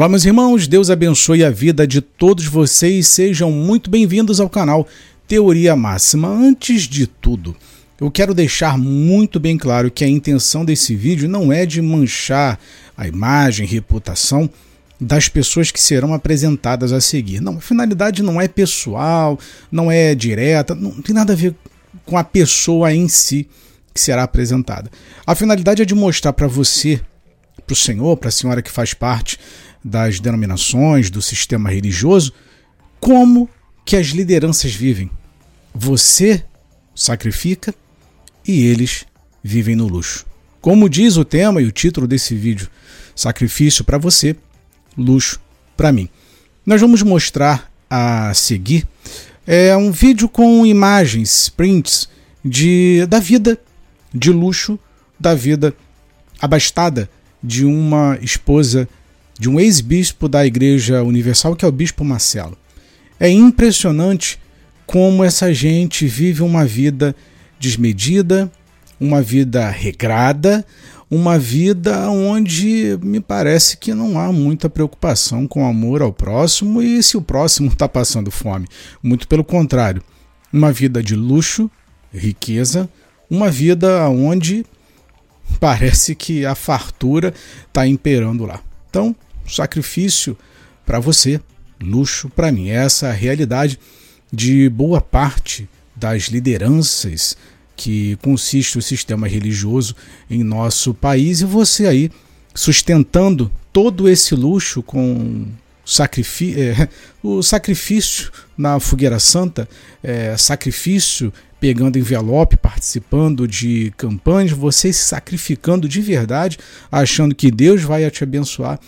Olá, meus irmãos, Deus abençoe a vida de todos vocês. Sejam muito bem-vindos ao canal Teoria Máxima. Antes de tudo, eu quero deixar muito bem claro que a intenção desse vídeo não é de manchar a imagem, reputação das pessoas que serão apresentadas a seguir. Não, a finalidade não é pessoal, não é direta, não tem nada a ver com a pessoa em si que será apresentada. A finalidade é de mostrar para você, para o senhor, para a senhora que faz parte das denominações, do sistema religioso, como que as lideranças vivem. Você sacrifica e eles vivem no luxo. Como diz o tema e o título desse vídeo, sacrifício para você, luxo para mim. Nós vamos mostrar a seguir é um vídeo com imagens, prints de da vida de luxo, da vida abastada de uma esposa de um ex-bispo da Igreja Universal, que é o Bispo Marcelo. É impressionante como essa gente vive uma vida desmedida, uma vida regrada, uma vida onde me parece que não há muita preocupação com o amor ao próximo e se o próximo está passando fome. Muito pelo contrário, uma vida de luxo, riqueza, uma vida onde parece que a fartura está imperando lá. Então, sacrifício para você, luxo para mim. Essa é a realidade de boa parte das lideranças que consiste o sistema religioso em nosso país e você aí sustentando todo esse luxo com é, o sacrifício na fogueira santa, é, sacrifício pegando envelope, participando de campanhas, você se sacrificando de verdade, achando que Deus vai te abençoar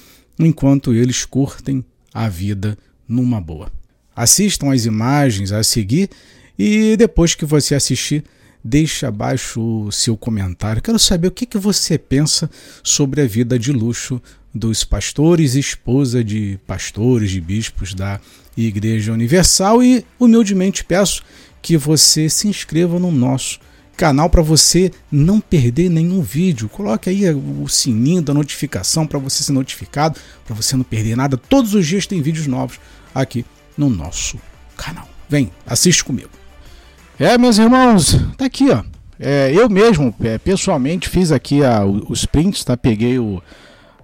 enquanto eles curtem a vida numa boa. Assistam as imagens a seguir e depois que você assistir, deixe abaixo o seu comentário. Quero saber o que, que você pensa sobre a vida de luxo dos pastores esposa de pastores, de bispos da Igreja Universal e humildemente peço que você se inscreva no nosso canal para você não perder nenhum vídeo. Coloque aí o sininho da notificação para você ser notificado, para você não perder nada. Todos os dias tem vídeos novos aqui no nosso canal. Vem, assiste comigo. É, meus irmãos, tá aqui, ó. É, eu mesmo, é, pessoalmente, fiz aqui a, os prints, tá? Peguei o,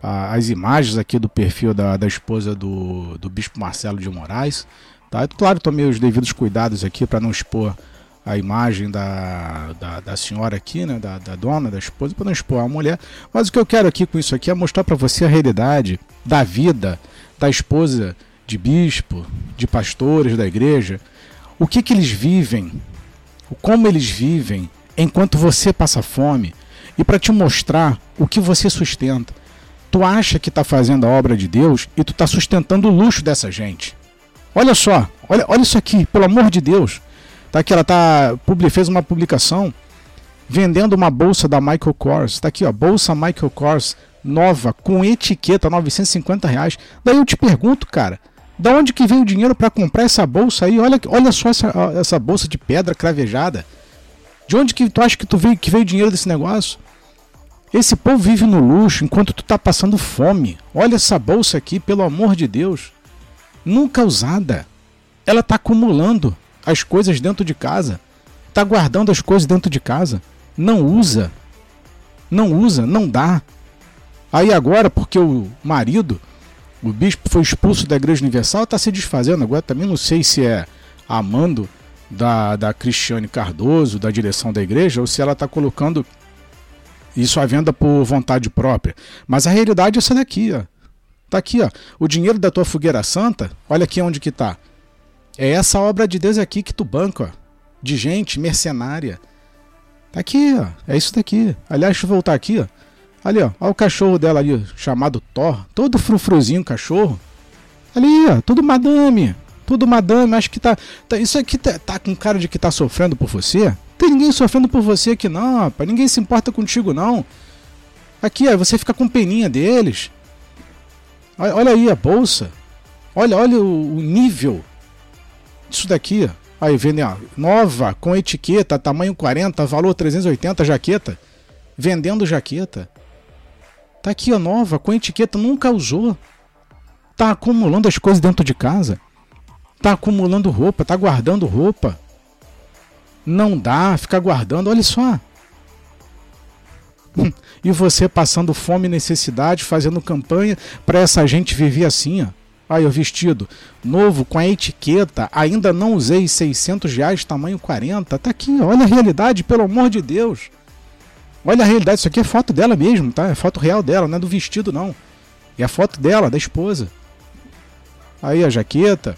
a, as imagens aqui do perfil da, da esposa do, do Bispo Marcelo de Moraes. Tá? Claro, tomei os devidos cuidados aqui para não expor a imagem da, da, da, senhora aqui, né, da, da dona, da esposa, para não expor a mulher. Mas o que eu quero aqui com isso aqui é mostrar para você a realidade da vida da esposa de bispo, de pastores da igreja, o que, que eles vivem, como eles vivem enquanto você passa fome e para te mostrar o que você sustenta. Tu acha que está fazendo a obra de Deus e tu está sustentando o luxo dessa gente. Olha só, olha, olha isso aqui, pelo amor de Deus. Tá aqui, ela tá, fez uma publicação vendendo uma bolsa da Michael Kors. Tá aqui, ó, bolsa Michael Kors nova, com etiqueta, 950 reais. Daí eu te pergunto, cara, da onde que vem o dinheiro para comprar essa bolsa aí? Olha, olha só essa, essa bolsa de pedra cravejada. De onde que tu acha que tu veio, que veio o dinheiro desse negócio? Esse povo vive no luxo enquanto tu tá passando fome. Olha essa bolsa aqui, pelo amor de Deus. Nunca usada. Ela tá acumulando as coisas dentro de casa, está guardando as coisas dentro de casa, não usa, não usa, não dá. Aí agora, porque o marido, o bispo foi expulso da Igreja Universal, está se desfazendo. Agora também não sei se é amando da, da Cristiane Cardoso, da direção da igreja, ou se ela está colocando isso à venda por vontade própria. Mas a realidade é essa daqui, ó. Tá aqui, ó. O dinheiro da tua fogueira santa, olha aqui onde que tá. É essa obra de Deus aqui que tu banca, ó, de gente mercenária. Tá aqui, ó. É isso daqui. Aliás, deixa eu voltar aqui, ó. Ali, ó. Olha o cachorro dela ali, chamado Thor. Todo frufruzinho cachorro. Ali, ó. Tudo madame. Tudo madame. Acho que tá. tá isso aqui tá, tá, com cara de que tá sofrendo por você? Tem ninguém sofrendo por você aqui, não, rapaz. Ninguém se importa contigo, não. Aqui, ó. Você fica com peninha deles. Olha, aí a bolsa. Olha, olha o nível isso daqui, aí vende ó, nova, com etiqueta, tamanho 40, valor 380, jaqueta. Vendendo jaqueta. Tá aqui, ó, nova, com etiqueta, nunca usou. Tá acumulando as coisas dentro de casa. Tá acumulando roupa, tá guardando roupa. Não dá ficar guardando, olha só. E você passando fome e necessidade, fazendo campanha para essa gente viver assim, ó. Aí o vestido novo com a etiqueta, ainda não usei 600 reais, tamanho 40. Tá aqui, olha a realidade, pelo amor de Deus. Olha a realidade, isso aqui é foto dela mesmo, tá? É foto real dela, não é do vestido não. É a foto dela, da esposa. Aí a jaqueta,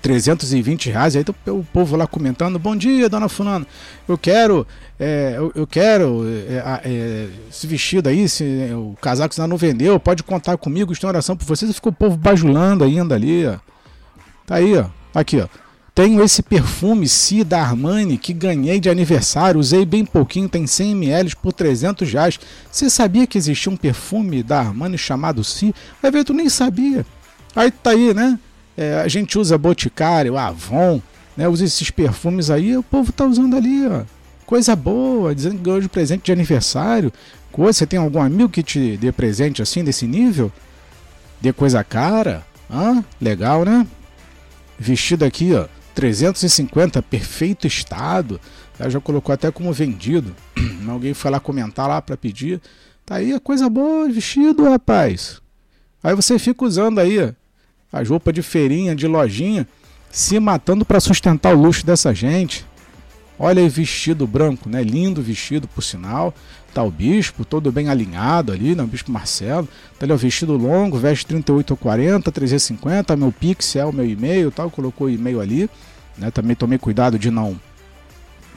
320 reais. Aí o povo lá comentando: Bom dia, dona Fulano. Eu quero, é, eu, eu, quero é, é, esse vestido aí. Se, o casaco você não vendeu, pode contar comigo. Estou em oração por vocês. E ficou o povo bajulando ainda ali. Ó. Tá aí, ó. Aqui, ó. Tenho esse perfume Si da Armani que ganhei de aniversário, usei bem pouquinho, tem 100 ml por 300 reais. Você sabia que existia um perfume da Armani chamado Si? Vai ver, tu nem sabia. Aí tá aí, né? É, a gente usa Boticário, Avon, né? Usa esses perfumes aí, o povo tá usando ali, ó. Coisa boa, dizendo que ganhou de presente de aniversário. Coisa, você tem algum amigo que te dê presente assim, desse nível? Dê coisa cara? Hã? Legal, né? Vestido aqui, ó. 350, perfeito estado. Ela já colocou até como vendido. Alguém foi lá comentar lá para pedir. Tá aí coisa boa, vestido, rapaz. Aí você fica usando aí as roupas de feirinha, de lojinha, se matando para sustentar o luxo dessa gente. Olha aí vestido branco, né? Lindo vestido, por sinal. Tá o bispo, todo bem alinhado ali, né? O bispo Marcelo. Tá ali o vestido longo, veste 38 ou 40, 350, meu pixel, meu e-mail, tal. Colocou o e-mail ali, né? Também tomei cuidado de não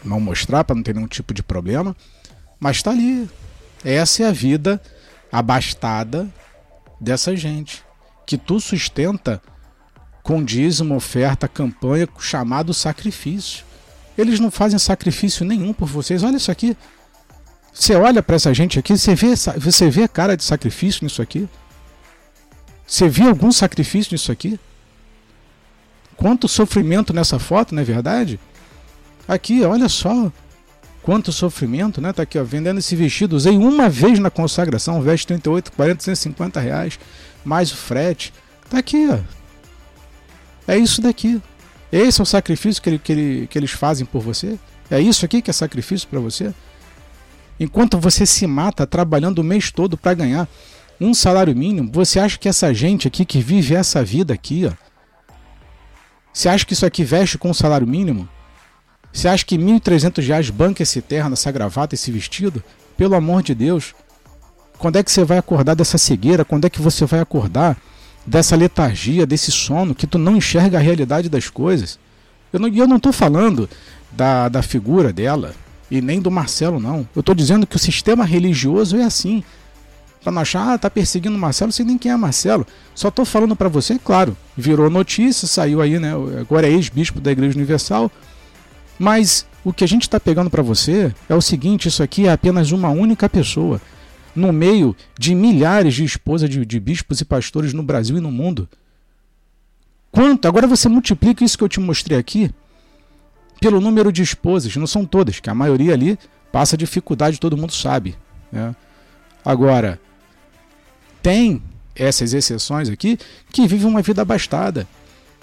não mostrar para não ter nenhum tipo de problema. Mas tá ali. Essa é a vida abastada dessa gente que tu sustenta com dízimo, oferta, campanha, chamado sacrifício. Eles não fazem sacrifício nenhum por vocês. Olha isso aqui. Você olha para essa gente aqui, você vê, você vê cara de sacrifício nisso aqui? Você vê algum sacrifício nisso aqui? Quanto sofrimento nessa foto, não é verdade? Aqui, olha só. Quanto sofrimento, né? Tá aqui, ó, vendendo esse vestido. Usei uma vez na consagração, veste 38, 40, 150 reais mais o frete. Tá aqui, ó. É isso daqui. Esse é o sacrifício que, ele, que, ele, que eles fazem por você? É isso aqui que é sacrifício para você? Enquanto você se mata trabalhando o mês todo para ganhar um salário mínimo, você acha que essa gente aqui que vive essa vida aqui, ó, você acha que isso aqui veste com um salário mínimo? Você acha que 1.300 reais banca esse terno, essa gravata, esse vestido? Pelo amor de Deus. Quando é que você vai acordar dessa cegueira? Quando é que você vai acordar dessa letargia, desse sono, que tu não enxerga a realidade das coisas? Eu não, eu não estou falando da, da figura dela e nem do Marcelo, não. Eu estou dizendo que o sistema religioso é assim. Para não achar, ah, tá perseguindo o Marcelo, sei nem quem é Marcelo. Só estou falando para você, claro, virou notícia, saiu aí, né? Agora é ex-bispo da Igreja Universal. Mas o que a gente está pegando para você é o seguinte: isso aqui é apenas uma única pessoa no meio de milhares de esposas de, de bispos e pastores no Brasil e no mundo. Quanto? Agora você multiplica isso que eu te mostrei aqui pelo número de esposas, não são todas, que a maioria ali passa dificuldade, todo mundo sabe. Né? Agora, tem essas exceções aqui que vivem uma vida abastada,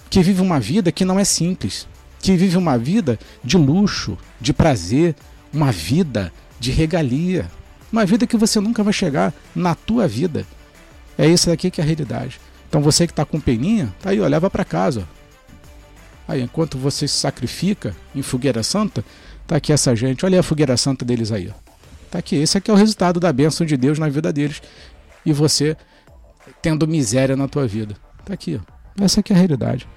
que vivem uma vida que não é simples, que vive uma vida de luxo, de prazer, uma vida de regalia. Uma vida que você nunca vai chegar na tua vida. É isso daqui que é a realidade. Então você que está com peninha, tá aí, ó, leva para casa. Aí, enquanto você se sacrifica em fogueira santa, tá aqui essa gente. Olha a fogueira santa deles aí. Ó. Tá aqui. Esse aqui é o resultado da bênção de Deus na vida deles. E você tendo miséria na tua vida. Tá aqui. Ó. Essa aqui é a realidade.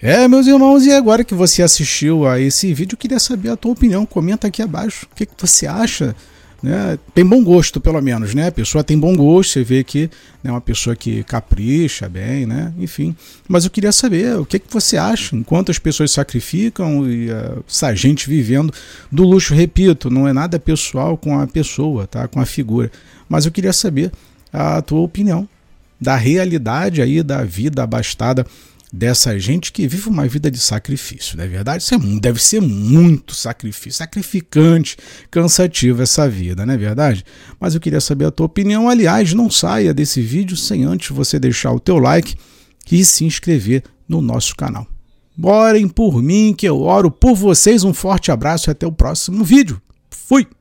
É, meus irmãos, e agora que você assistiu a esse vídeo, eu queria saber a tua opinião. Comenta aqui abaixo. O que, que você acha né, tem bom gosto, pelo menos, né? A pessoa tem bom gosto, você vê que é né, uma pessoa que capricha bem, né? Enfim. Mas eu queria saber o que, que você acha, enquanto as pessoas sacrificam e uh, essa gente vivendo do luxo, repito, não é nada pessoal com a pessoa, tá? Com a figura. Mas eu queria saber a tua opinião da realidade aí da vida abastada dessa gente que vive uma vida de sacrifício, não é verdade? Isso é, deve ser muito sacrifício, sacrificante, cansativo essa vida, não é verdade? Mas eu queria saber a tua opinião. Aliás, não saia desse vídeo sem antes você deixar o teu like e se inscrever no nosso canal. Orem por mim, que eu oro por vocês. Um forte abraço e até o próximo vídeo. Fui!